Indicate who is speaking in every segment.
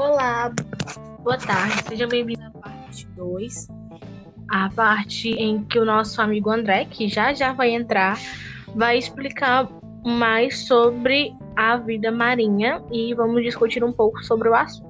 Speaker 1: Olá, boa tarde, seja bem-vindo à parte 2, a parte em que o nosso amigo André, que já já vai entrar, vai explicar mais sobre a vida marinha e vamos discutir um pouco sobre o assunto.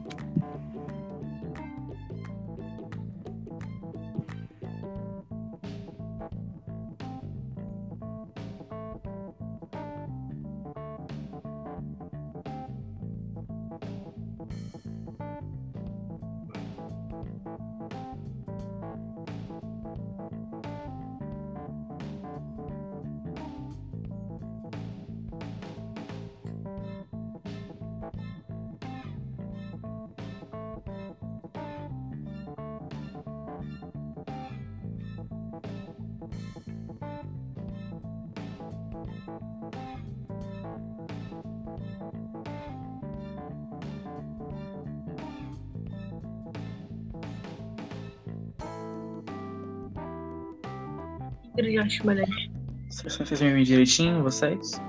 Speaker 1: Brilhante, Marante.
Speaker 2: Vocês me ouvem direitinho, vocês?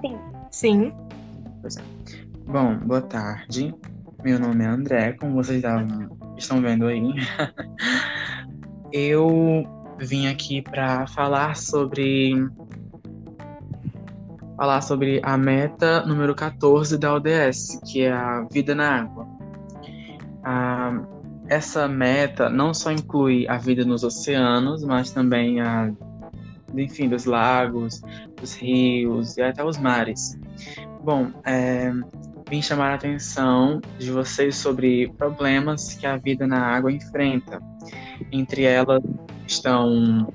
Speaker 1: Sim. Sim.
Speaker 2: Pois é. Bom, boa tarde. Meu nome é André, como vocês estão vendo aí. Eu vim aqui para falar sobre falar sobre a meta número 14 da ODS, que é a vida na água. Ah, essa meta não só inclui a vida nos oceanos, mas também a, enfim, dos lagos, dos rios e até os mares. Bom, é, vim chamar a atenção de vocês sobre problemas que a vida na água enfrenta. Entre elas estão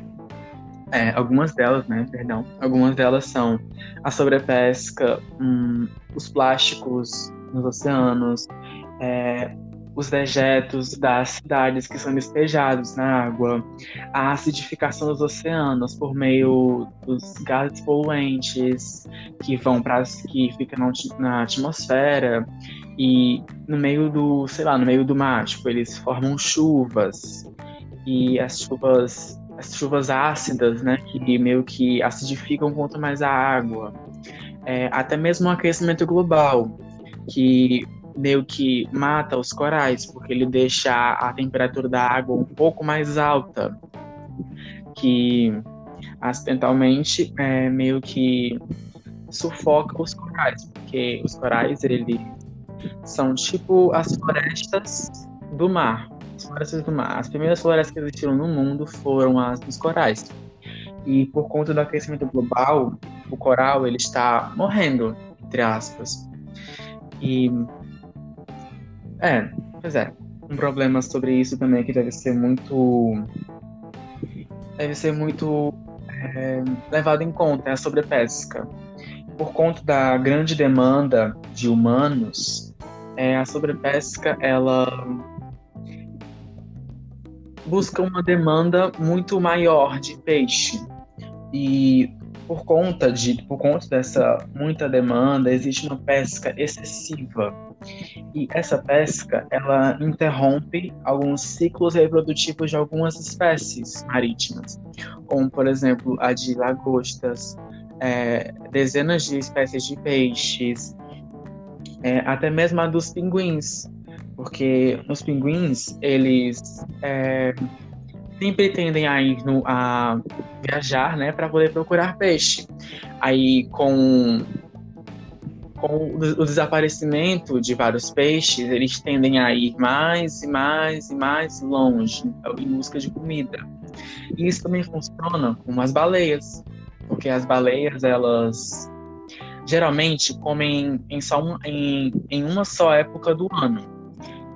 Speaker 2: é, algumas delas, né, perdão, algumas delas são a sobrepesca, hum, os plásticos nos oceanos, é, os dejetos das cidades que são despejados na água, a acidificação dos oceanos por meio dos gases poluentes que vão para que ficam na atmosfera e no meio do, sei lá, no meio do mar, tipo, eles formam chuvas e as chuvas as chuvas ácidas, né, que meio que acidificam quanto mais a água. É, até mesmo o aquecimento global, que meio que mata os corais, porque ele deixa a temperatura da água um pouco mais alta, que acidentalmente é, meio que sufoca os corais, porque os corais eles são tipo as florestas do mar. As florestas do mar. As primeiras florestas que existiram no mundo foram as dos corais. E por conta do aquecimento global, o coral ele está morrendo, entre aspas. E é, pois é. Um problema sobre isso também que deve ser muito. Deve ser muito é, levado em conta é a sobrepesca. Por conta da grande demanda de humanos, é, a sobrepesca ela busca uma demanda muito maior de peixe. E por conta de por conta dessa muita demanda, existe uma pesca excessiva. E essa pesca, ela interrompe alguns ciclos reprodutivos de algumas espécies marítimas, como por exemplo a de lagostas, é, dezenas de espécies de peixes, é, até mesmo a dos pinguins, porque os pinguins eles é, sempre tendem a ir no, a viajar, né, para poder procurar peixe. Aí com com o desaparecimento de vários peixes, eles tendem a ir mais e mais e mais longe em busca de comida. E isso também funciona com as baleias, porque as baleias elas geralmente comem em, só um, em, em uma só época do ano,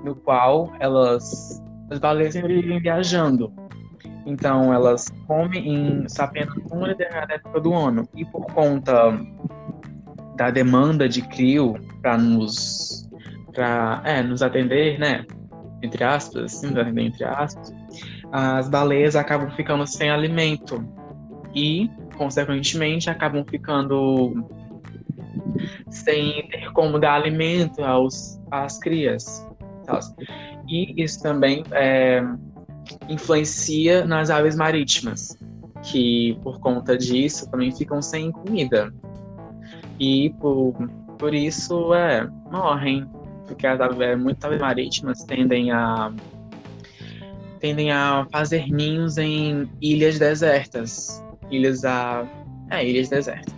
Speaker 2: no qual elas as baleias vivem viajando. Então elas comem em apenas uma determinada época do ano. E por conta da demanda de crio para nos para é, nos atender, né? Entre aspas, assim, entre aspas, as baleias acabam ficando sem alimento e, consequentemente, acabam ficando sem ter como dar alimento aos, às crias. Tá? E isso também é, influencia nas aves marítimas, que por conta disso também ficam sem comida. E por, por isso é, morrem, porque as aves, muitas aves marítimas tendem a tendem a fazer ninhos em ilhas desertas, ilhas a é, ilhas desertas.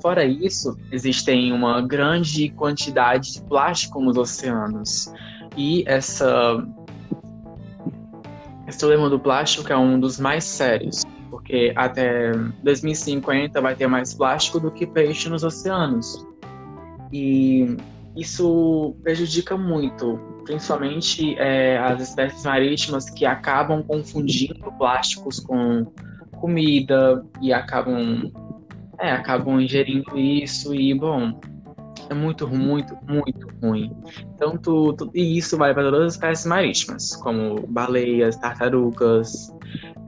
Speaker 2: Fora isso, existem uma grande quantidade de plástico nos oceanos. E essa esse problema do plástico é um dos mais sérios, porque até 2050 vai ter mais plástico do que peixe nos oceanos. E isso prejudica muito, principalmente é, as espécies marítimas que acabam confundindo plásticos com comida e acabam é, acabam ingerindo isso e, bom, é muito, muito, muito ruim. Então, tu, tu, e isso vai para todas as espécies marítimas, como baleias, tartarugas,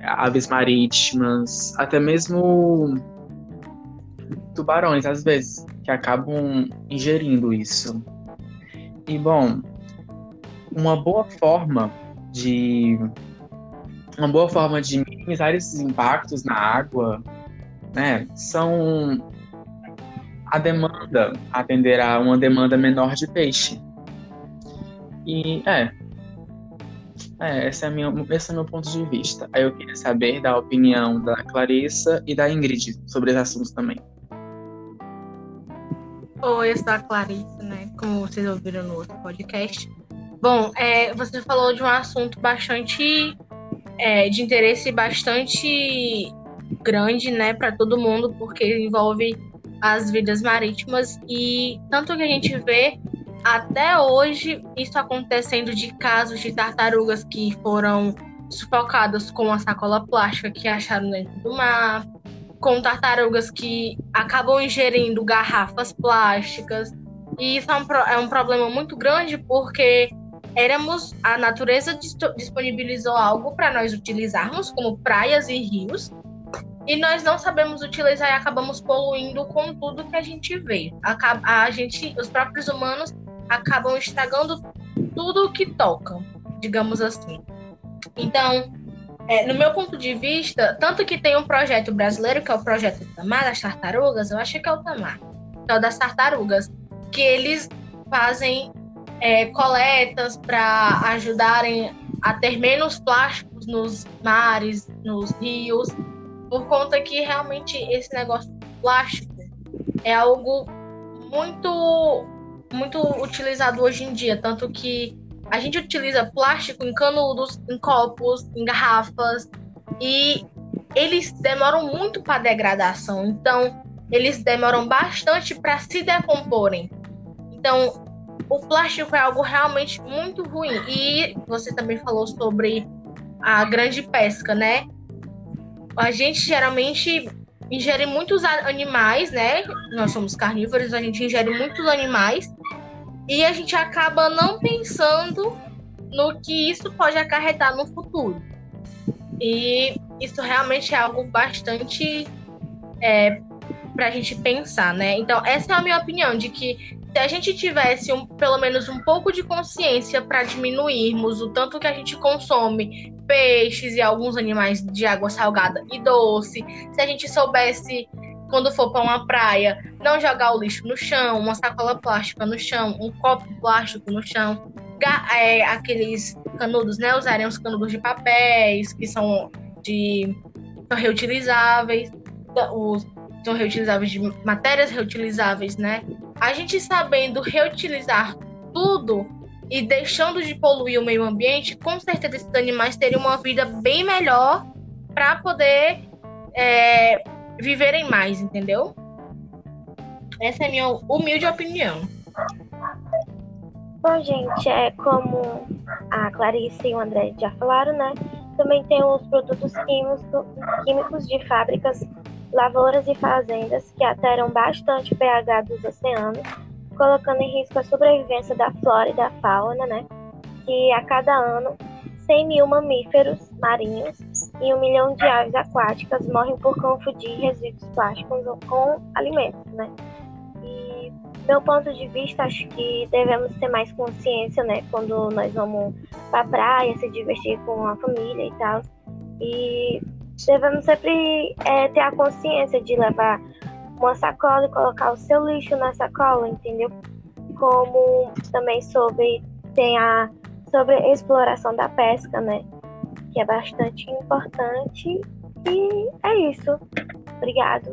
Speaker 2: aves marítimas, até mesmo tubarões, às vezes, que acabam ingerindo isso. E, bom, uma boa forma de uma boa forma de minimizar esses impactos na água né, são a demanda, atender a uma demanda menor de peixe. E é, é esse, é minha, esse é meu ponto de vista. Aí eu queria saber da opinião da Clarissa e da Ingrid sobre os assuntos também.
Speaker 1: Oi, eu sou a Clarissa, né? Como vocês ouviram no outro podcast. Bom, é, você falou de um assunto bastante é, de interesse bastante grande, né, para todo mundo, porque envolve as vidas marítimas e tanto que a gente vê até hoje isso acontecendo de casos de tartarugas que foram sufocadas com a sacola plástica que acharam dentro do mar, com tartarugas que acabam ingerindo garrafas plásticas. E isso é um, é um problema muito grande porque éramos a natureza disponibilizou algo para nós utilizarmos como praias e rios e nós não sabemos utilizar e acabamos poluindo com tudo que a gente vê. A, a gente, os próprios humanos acabam estragando tudo que tocam, digamos assim. Então, é, no meu ponto de vista, tanto que tem um projeto brasileiro, que é o projeto Tamar das Tartarugas, eu acho que é o Tamar, que é o das tartarugas, que eles fazem é, coletas para ajudarem a ter menos plásticos nos mares, nos rios, por conta que realmente esse negócio plástico é algo muito muito utilizado hoje em dia, tanto que a gente utiliza plástico em canudos, em copos, em garrafas e eles demoram muito para degradação, então eles demoram bastante para se decomporem. Então, o plástico é algo realmente muito ruim. E você também falou sobre a grande pesca, né? a gente geralmente ingere muitos animais, né? Nós somos carnívoros, a gente ingere muitos animais e a gente acaba não pensando no que isso pode acarretar no futuro. E isso realmente é algo bastante é, para a gente pensar, né? Então, essa é a minha opinião, de que se a gente tivesse um, pelo menos um pouco de consciência para diminuirmos o tanto que a gente consome peixes e alguns animais de água salgada e doce, se a gente soubesse quando for para uma praia, não jogar o lixo no chão, uma sacola plástica no chão, um copo plástico no chão, é, aqueles canudos, né? Usarem os canudos de papéis que são de são reutilizáveis, os são reutilizáveis de matérias reutilizáveis, né? A gente sabendo reutilizar tudo e deixando de poluir o meio ambiente, com certeza esses animais teriam uma vida bem melhor para poder é, viverem mais, entendeu? Essa é a minha humilde opinião.
Speaker 3: Bom, gente, é como a Clarice e o André já falaram, né? Também tem os produtos químicos, químicos de fábricas lavouras e fazendas que alteram bastante o pH dos oceanos, colocando em risco a sobrevivência da flora e da fauna, né? Que a cada ano 100 mil mamíferos marinhos e um milhão de aves aquáticas morrem por confundir resíduos plásticos com alimentos, né? E meu ponto de vista, acho que devemos ter mais consciência, né? Quando nós vamos para a praia, se divertir com a família e tal. E devemos sempre é, ter a consciência de levar uma sacola e colocar o seu lixo na sacola, entendeu? Como também sobre tem a sobre a exploração da pesca, né? Que é bastante importante. E é isso. Obrigado.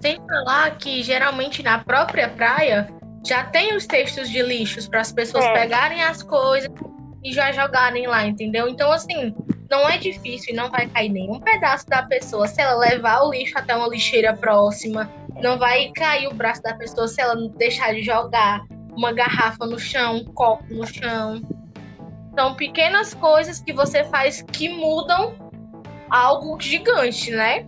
Speaker 1: Sem falar que geralmente na própria praia já tem os textos de lixos para as pessoas é. pegarem as coisas e já jogarem lá, entendeu? Então, assim, não é difícil e não vai cair nenhum pedaço da pessoa se ela levar o lixo até uma lixeira próxima. Não vai cair o braço da pessoa se ela deixar de jogar uma garrafa no chão, um copo no chão. São pequenas coisas que você faz que mudam algo gigante, né?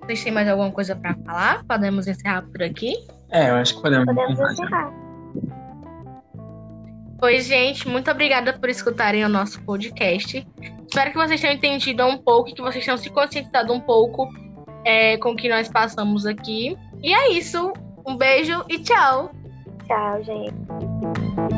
Speaker 1: Vocês têm mais alguma coisa para falar? Podemos encerrar por aqui?
Speaker 2: É, eu acho que podemos,
Speaker 3: podemos encerrar.
Speaker 1: Oi, gente, muito obrigada por escutarem o nosso podcast. Espero que vocês tenham entendido um pouco e que vocês tenham se conscientizado um pouco é, com o que nós passamos aqui. E é isso. Um beijo e tchau.
Speaker 3: Tchau, gente.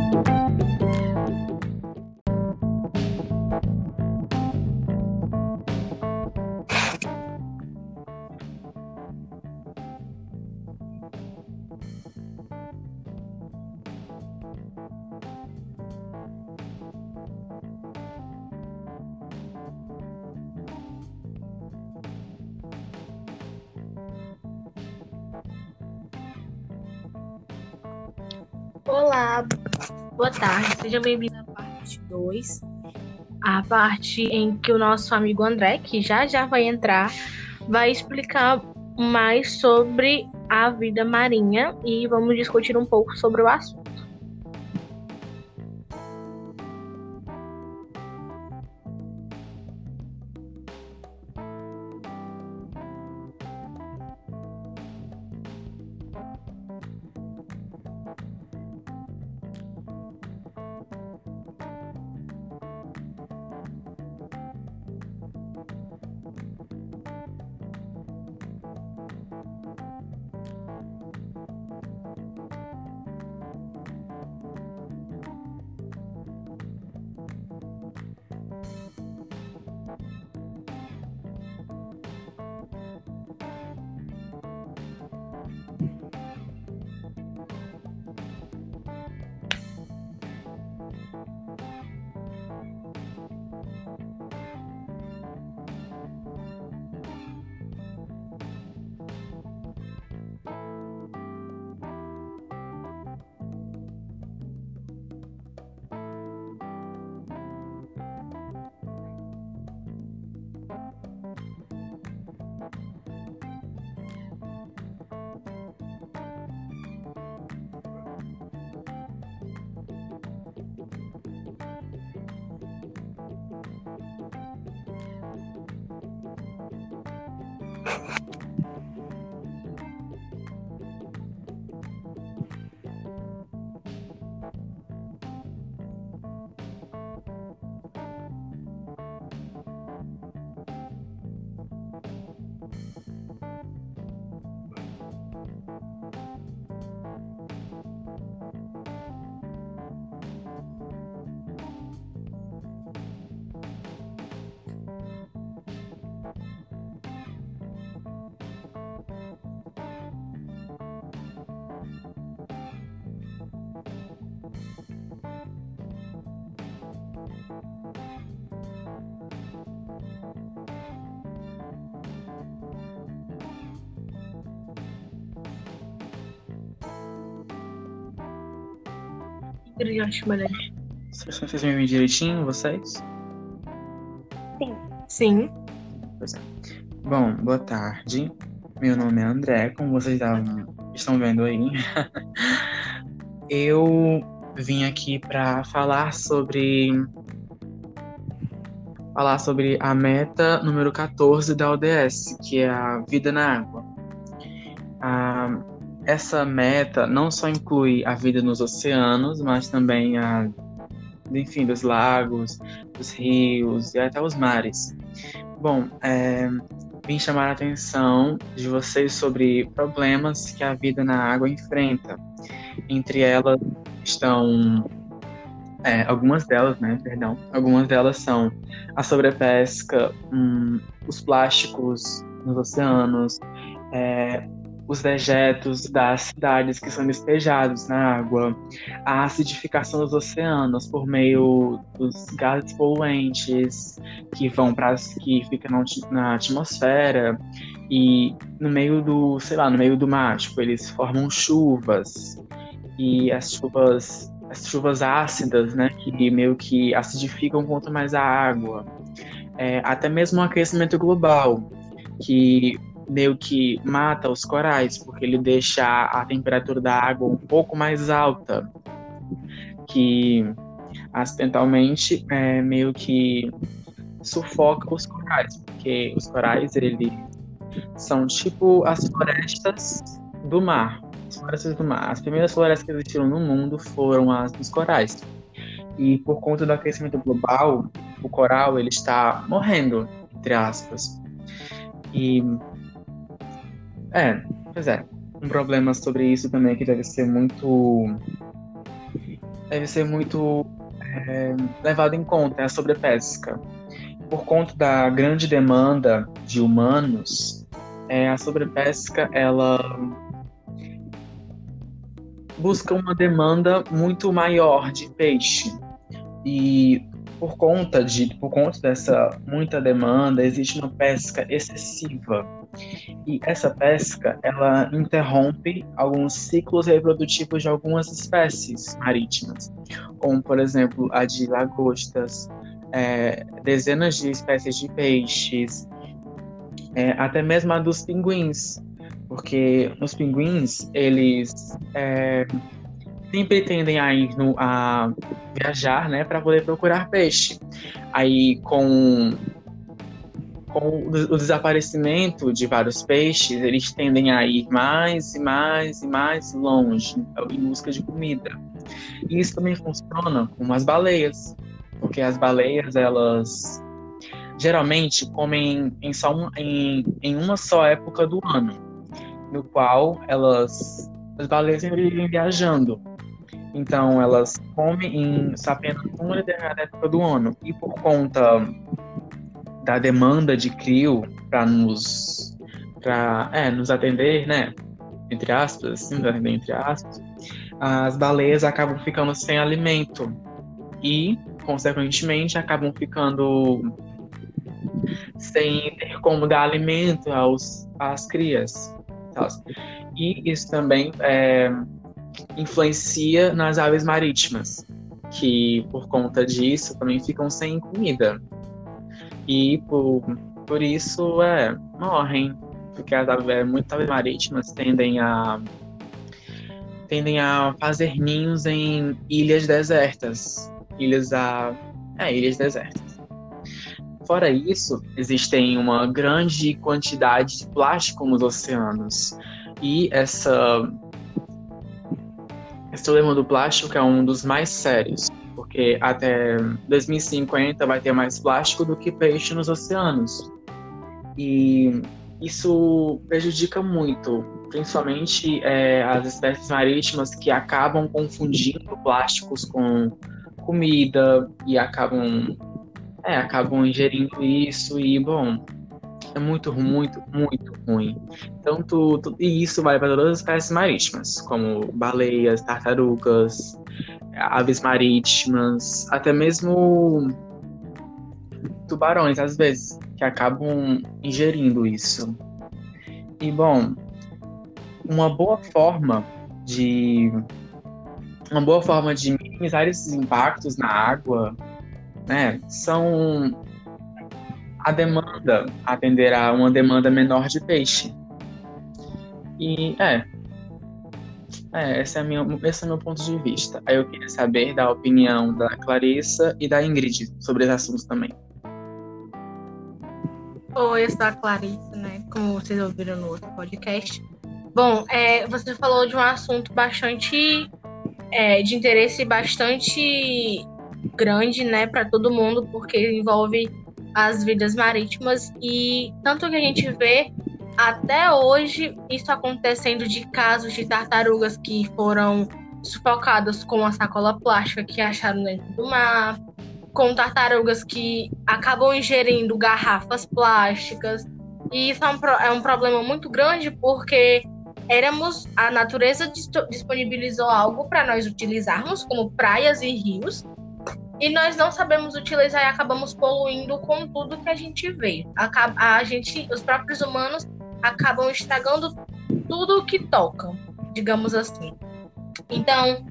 Speaker 1: Boa tarde, seja bem-vindo à parte 2, a parte em que o nosso amigo André, que já já vai entrar, vai explicar mais sobre a vida marinha e vamos discutir um pouco sobre o assunto. Eu acho melhor.
Speaker 2: Vocês me ouvem direitinho, vocês?
Speaker 3: Sim.
Speaker 1: Sim.
Speaker 2: Pois é. Bom, boa tarde. Meu nome é André, como vocês estão vendo aí. Eu vim aqui para falar sobre falar sobre a meta número 14 da ODS, que é a vida na água. Ah, essa meta não só inclui a vida nos oceanos, mas também a, enfim, dos lagos, dos rios e até os mares. Bom, é, vim chamar a atenção de vocês sobre problemas que a vida na água enfrenta. Entre elas estão é, algumas delas, né? Perdão. Algumas delas são a sobrepesca, hum, os plásticos nos oceanos, é, os dejetos das cidades que são despejados na água, a acidificação dos oceanos por meio dos gases poluentes que vão para que ficam na atmosfera e no meio do, sei lá, no meio do mar, tipo, eles formam chuvas e as chuvas as chuvas ácidas, né, que meio que acidificam quanto mais a água. É, até mesmo o aquecimento global, que meio que mata os corais, porque ele deixa a temperatura da água um pouco mais alta, que acidentalmente é, meio que sufoca os corais, porque os corais eles são tipo as florestas do mar. As florestas do mar. As primeiras florestas que existiram no mundo foram as dos corais. E por conta do aquecimento global, o coral ele está morrendo, entre aspas. E é, pois é. Um problema sobre isso também que deve ser muito. Deve ser muito é, levado em conta é a sobrepesca. Por conta da grande demanda de humanos, é, a sobrepesca ela busca uma demanda muito maior de peixe. E por conta de por conta dessa muita demanda, existe uma pesca excessiva. E essa pesca, ela interrompe alguns ciclos reprodutivos de algumas espécies marítimas, como, por exemplo, a de lagostas, é, dezenas de espécies de peixes, é, até mesmo a dos pinguins, porque os pinguins, eles é, sempre tendem a ir no, a viajar, né, para poder procurar peixe. Aí, com com o desaparecimento de vários peixes, eles tendem a ir mais e mais e mais longe em busca de comida. E isso também funciona com as baleias, porque as baleias, elas geralmente comem em, só um, em, em uma só época do ano, no qual elas as baleias vivem viajando. Então, elas comem em apenas uma determinada época do ano. E por conta da demanda de CRIO para nos para é, nos atender, né? Entre aspas, assim, entre aspas, as baleias acabam ficando sem alimento e, consequentemente, acabam ficando sem ter como dar alimento aos, às crias. Tá? E isso também é, influencia nas aves marítimas, que por conta disso também ficam sem comida. E por, por isso é, morrem. Porque as aves, é, muitas aves marítimas tendem a tendem a fazer ninhos em ilhas desertas. Ilhas a. É, ilhas desertas. Fora isso, existem uma grande quantidade de plástico nos oceanos. E essa. Esse problema do plástico é um dos mais sérios porque até 2050 vai ter mais plástico do que peixe nos oceanos. E isso prejudica muito, principalmente é, as espécies marítimas que acabam confundindo plásticos com comida e acabam, é, acabam ingerindo isso e, bom, é muito, muito, muito ruim. Tanto, e isso vai para todas as espécies marítimas, como baleias, tartarugas, aves marítimas, até mesmo tubarões, às vezes, que acabam ingerindo isso. E, bom, uma boa forma de uma boa forma de minimizar esses impactos na água, né, são a demanda, atender a uma demanda menor de peixe. E é, é, esse é, minha, esse é meu ponto de vista. Aí eu queria saber da opinião da Clarissa e da Ingrid sobre esse assunto também.
Speaker 1: Oi, eu sou a Clarissa, né? Como vocês ouviram no outro podcast. Bom, é, você falou de um assunto bastante é, de interesse bastante grande, né, para todo mundo, porque envolve as vidas marítimas e tanto que a gente vê até hoje isso acontecendo de casos de tartarugas que foram sufocadas com a sacola plástica que acharam dentro do mar, com tartarugas que acabam ingerindo garrafas plásticas. E isso é um, é um problema muito grande porque éramos a natureza disponibilizou algo para nós utilizarmos como praias e rios e nós não sabemos utilizar e acabamos poluindo com tudo que a gente vê. A, a gente, os próprios humanos acabam estragando tudo que tocam, digamos assim. Então,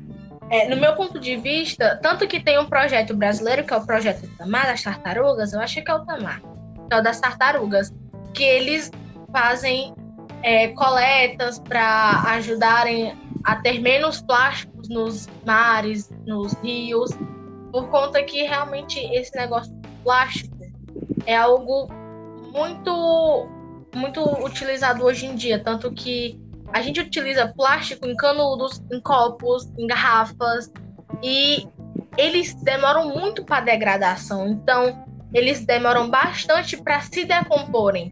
Speaker 1: é, no meu ponto de vista, tanto que tem um projeto brasileiro, que é o projeto Tamar das Tartarugas, eu acho que é o Tamar, que é o das tartarugas, que eles fazem é, coletas para ajudarem a ter menos plásticos nos mares, nos rios, por conta que realmente esse negócio plástico é algo muito muito utilizado hoje em dia, tanto que a gente utiliza plástico em canudos, em copos, em garrafas e eles demoram muito para degradação, então eles demoram bastante para se decomporem.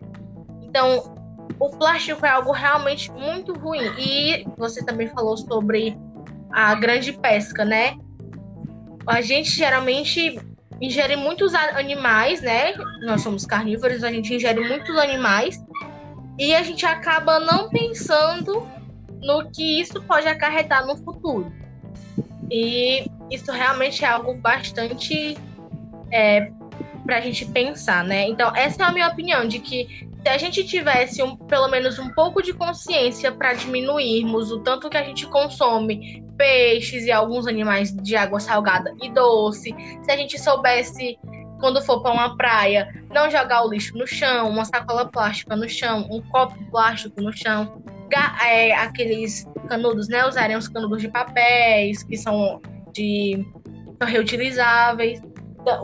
Speaker 1: Então, o plástico é algo realmente muito ruim. E você também falou sobre a grande pesca, né? A gente geralmente ingere muitos animais, né? Nós somos carnívoros, a gente ingere muitos animais e a gente acaba não pensando no que isso pode acarretar no futuro. E isso realmente é algo bastante é, para a gente pensar, né? Então, essa é a minha opinião, de que se a gente tivesse um, pelo menos um pouco de consciência para diminuirmos o tanto que a gente consome peixes e alguns animais de água salgada e doce, se a gente soubesse quando for para uma praia, não jogar o lixo no chão, uma sacola plástica no chão, um copo plástico no chão, é, aqueles canudos, né? Usarem os canudos de papéis, que são de são reutilizáveis,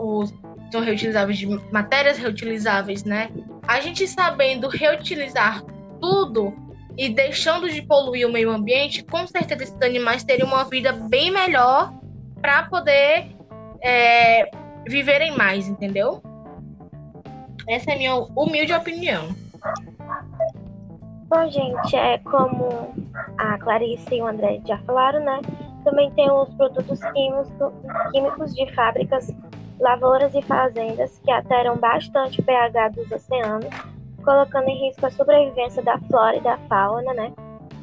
Speaker 1: os, são reutilizáveis de matérias reutilizáveis, né? A gente sabendo reutilizar tudo e deixando de poluir o meio ambiente, com certeza esses animais teriam uma vida bem melhor para poder é, viverem mais, entendeu? Essa é a minha humilde opinião.
Speaker 3: Bom, gente, é como a Clarice e o André já falaram, né? Também tem os produtos químicos, químicos de fábricas, lavouras e fazendas que alteram bastante o pH dos oceanos, colocando em risco a sobrevivência da flora e da fauna, né?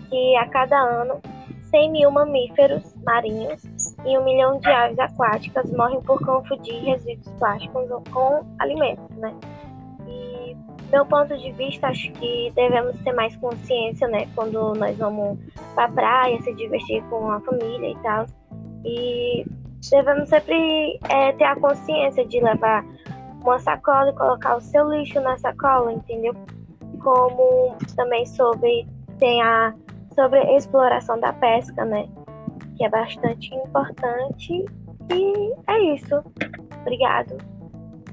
Speaker 3: Que a cada ano 100 mil mamíferos marinhos e um milhão de aves aquáticas morrem por confundir resíduos plásticos com alimentos, né? E, meu ponto de vista, acho que devemos ter mais consciência, né? Quando nós vamos para a praia, se divertir com a família e tal. E devemos sempre é, ter a consciência de levar uma sacola e colocar o seu lixo na sacola, entendeu? Como também sobre tem a sobre a exploração da pesca, né? Que é bastante importante. E é isso. Obrigado.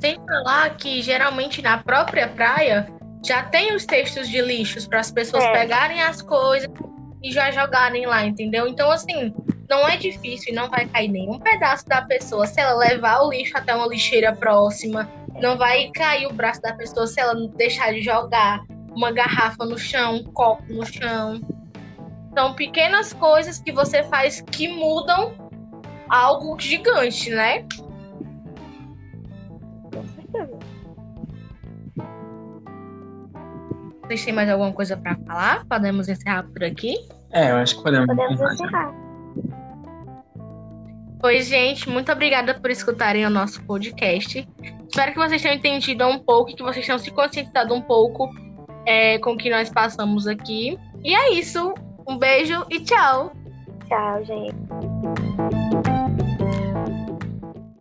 Speaker 1: Sem falar que geralmente na própria praia já tem os textos de lixos para as pessoas é. pegarem as coisas e já jogarem lá, entendeu? Então, assim, não é difícil e não vai cair nenhum pedaço da pessoa se ela levar o lixo até uma lixeira próxima. Não vai cair o braço da pessoa se ela deixar de jogar uma garrafa no chão, um copo no chão. São pequenas coisas que você faz que mudam algo gigante, né? Vocês têm mais alguma coisa para falar? Podemos encerrar por aqui?
Speaker 2: É, eu acho que podemos,
Speaker 3: podemos encerrar.
Speaker 1: Pois, gente, muito obrigada por escutarem o nosso podcast. Espero que vocês tenham entendido um pouco, que vocês tenham se conscientizado um pouco é, com o que nós passamos aqui. E é isso. Um beijo e tchau.
Speaker 3: Tchau, gente.